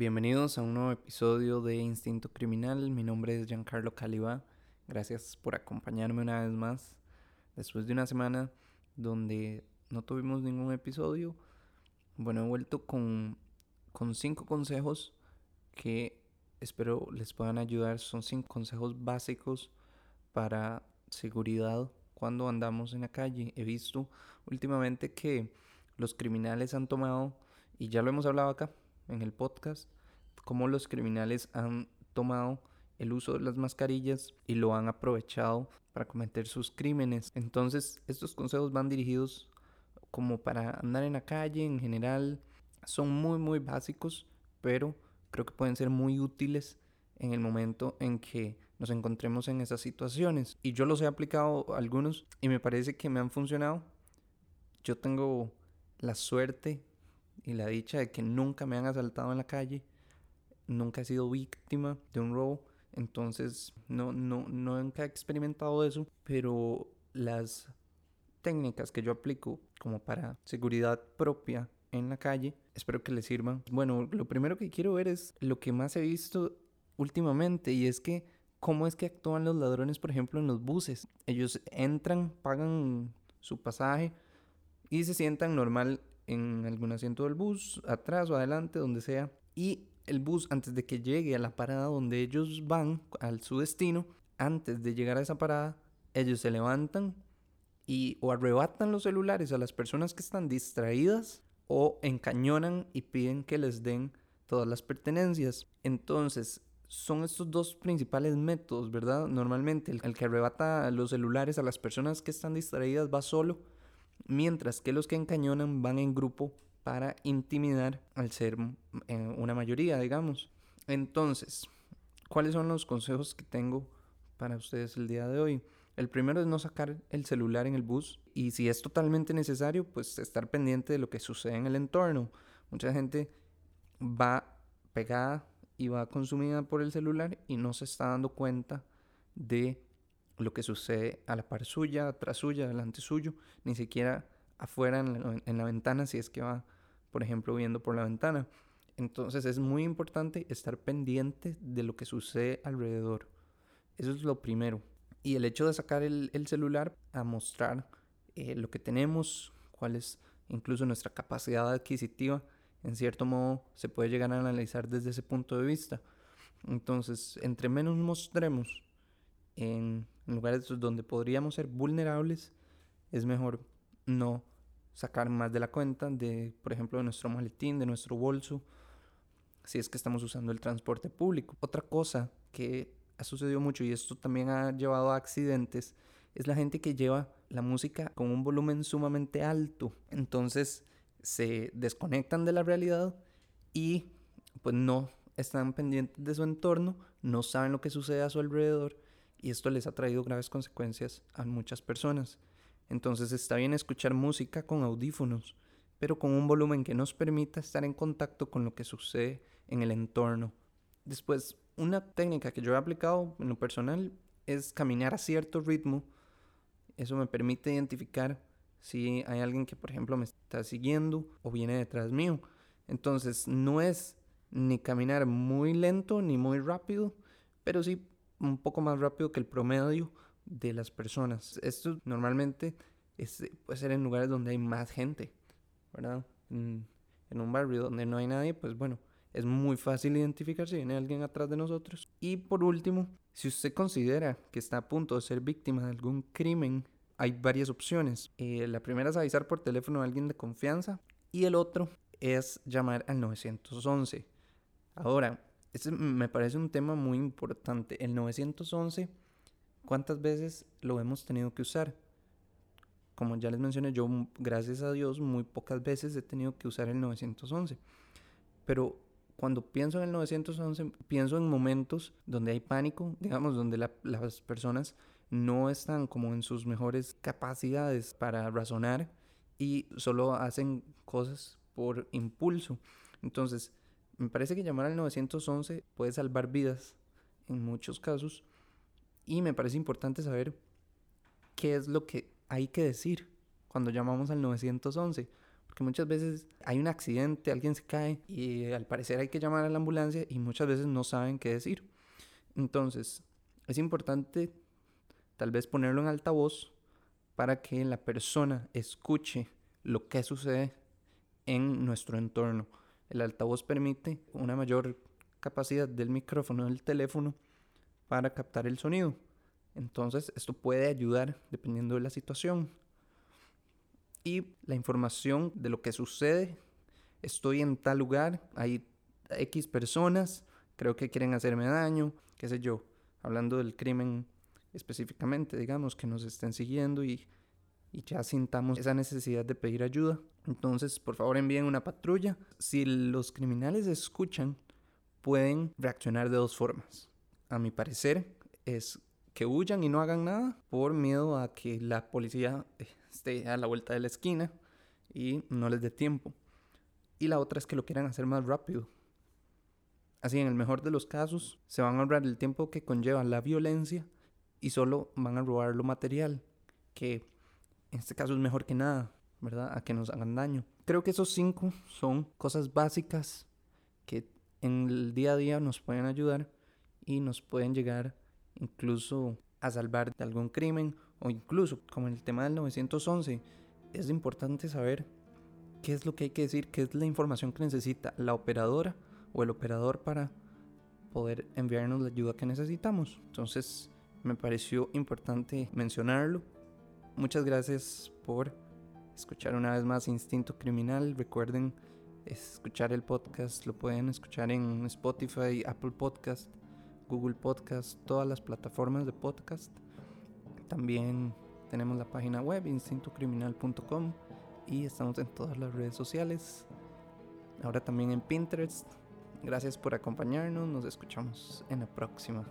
Bienvenidos a un nuevo episodio de Instinto Criminal. Mi nombre es Giancarlo Caliba. Gracias por acompañarme una vez más. Después de una semana donde no tuvimos ningún episodio, bueno, he vuelto con, con cinco consejos que espero les puedan ayudar. Son cinco consejos básicos para seguridad cuando andamos en la calle. He visto últimamente que los criminales han tomado, y ya lo hemos hablado acá en el podcast, cómo los criminales han tomado el uso de las mascarillas y lo han aprovechado para cometer sus crímenes. Entonces, estos consejos van dirigidos como para andar en la calle en general. Son muy, muy básicos, pero creo que pueden ser muy útiles en el momento en que nos encontremos en esas situaciones. Y yo los he aplicado algunos y me parece que me han funcionado. Yo tengo la suerte y la dicha de que nunca me han asaltado en la calle, nunca he sido víctima de un robo, entonces no, no, nunca he experimentado eso, pero las técnicas que yo aplico como para seguridad propia en la calle, espero que les sirvan. Bueno, lo primero que quiero ver es lo que más he visto últimamente y es que cómo es que actúan los ladrones, por ejemplo, en los buses. Ellos entran, pagan su pasaje y se sientan normal en algún asiento del bus, atrás o adelante, donde sea. Y el bus, antes de que llegue a la parada donde ellos van, al su destino, antes de llegar a esa parada, ellos se levantan y o arrebatan los celulares a las personas que están distraídas o encañonan y piden que les den todas las pertenencias. Entonces, son estos dos principales métodos, ¿verdad? Normalmente el, que arrebata los celulares a las personas que están distraídas va solo, mientras que los que encañonan van en grupo para intimidar al ser eh, una mayoría, digamos. Entonces, ¿cuáles son los consejos que tengo para ustedes el día de hoy? El primero es no sacar el celular en el bus y si es totalmente necesario, pues estar pendiente de lo que sucede en el entorno. Mucha gente va pegada y va consumida por el celular y no se está dando cuenta de lo que sucede a la par suya, atrás suya, delante suyo, ni siquiera afuera en la, ventana si es que va, por ejemplo, viendo por la ventana. Entonces es muy importante estar pendiente de lo que sucede alrededor. Eso es lo primero. Y el hecho de sacar el, celular a mostrar eh, lo que tenemos, cuál es incluso nuestra capacidad adquisitiva, en cierto modo se puede llegar a analizar desde ese punto de vista. Entonces, entre menos mostremos en lugares donde podríamos ser vulnerables, es mejor no sacar más de la cuenta de, por ejemplo, de nuestro maletín, de nuestro bolso, si es que estamos usando el transporte público. Otra cosa que ha sucedido mucho y esto también ha llevado a accidentes es la gente que lleva la música con un volumen sumamente alto. Entonces, se desconectan de la realidad y pues no están pendientes de su entorno, no saben lo que sucede a su alrededor y esto les ha traído graves consecuencias a muchas personas. Entonces está bien escuchar música con audífonos, pero con un volumen que nos permita estar en contacto con lo que sucede en el entorno. Después, una técnica que yo he aplicado en lo personal es caminar a cierto ritmo. Eso me permite identificar si hay alguien que, por ejemplo, me está siguiendo o viene detrás mío. Entonces, no es ni caminar muy lento ni muy rápido, pero sí un poco más rápido que el promedio de las personas. Esto normalmente puede ser en lugares donde hay más gente, ¿verdad? En, en un barrio donde no hay nadie, pues bueno, es muy fácil identificar si viene alguien atrás de nosotros. Y por último, si usted considera que está a punto de ser víctima de algún crimen hay varias opciones. Eh, la primera es avisar por teléfono a alguien de confianza y el otro es llamar al 911. Ahora, este me parece un tema muy importante. El 911, ¿cuántas veces lo hemos tenido que usar? Como ya les mencioné, yo, gracias a Dios, muy pocas veces he tenido que usar el 911. Pero cuando pienso en el 911, pienso en momentos donde hay pánico, digamos, donde las personas no están como en sus mejores capacidades para razonar y solo hacen cosas por impulso. Entonces, me parece que llamar al 911 puede salvar vidas en muchos casos y me parece importante saber qué es lo que hay que decir cuando llamamos al 911, porque muchas veces hay un accidente, alguien se cae y al parecer hay que llamar a la ambulancia y muchas veces no saben qué decir. Entonces, es importante tal vez ponerlo en altavoz para que la persona escuche lo que sucede en nuestro entorno. El altavoz permite una mayor capacidad del micrófono del teléfono para captar el sonido. Entonces esto puede ayudar dependiendo de la situación. Y la información de lo que sucede. Estoy en tal lugar, hay X personas, creo que quieren hacerme daño, qué sé yo. Hablando del crimen específicamente, digamos, que nos estén siguiendo y, y ya sintamos esa necesidad de pedir ayuda. Entonces, por favor, envíen una patrulla. Si los criminales escuchan, pueden reaccionar de dos formas. A mi parecer, es que huyan y no hagan nada por miedo a que la policía esté a la vuelta de la esquina y no les dé tiempo. Y la otra es que lo quieran hacer más rápido. Así, en el mejor de los casos, se van a ahorrar el tiempo que conlleva la violencia y solo van a robar lo material, que en este caso es mejor que nada, ¿verdad? A que nos hagan daño. Creo que esos cinco son cosas básicas que en el día a día nos pueden ayudar y nos pueden llegar incluso a salvar de algún crimen o incluso como en el tema del 911 es importante saber qué es lo que hay que decir, qué es la información que necesita la operadora o el operador para poder enviarnos la ayuda que necesitamos. Entonces me pareció importante mencionarlo. Muchas gracias por escuchar una vez más Instinto Criminal. Recuerden escuchar el podcast, lo pueden escuchar en Spotify, Apple Podcast, Google Podcast, todas las plataformas de podcast. También tenemos la página web instintocriminal.com y estamos en todas las redes sociales. Ahora también en Pinterest. Gracias por acompañarnos, nos escuchamos en la próxima.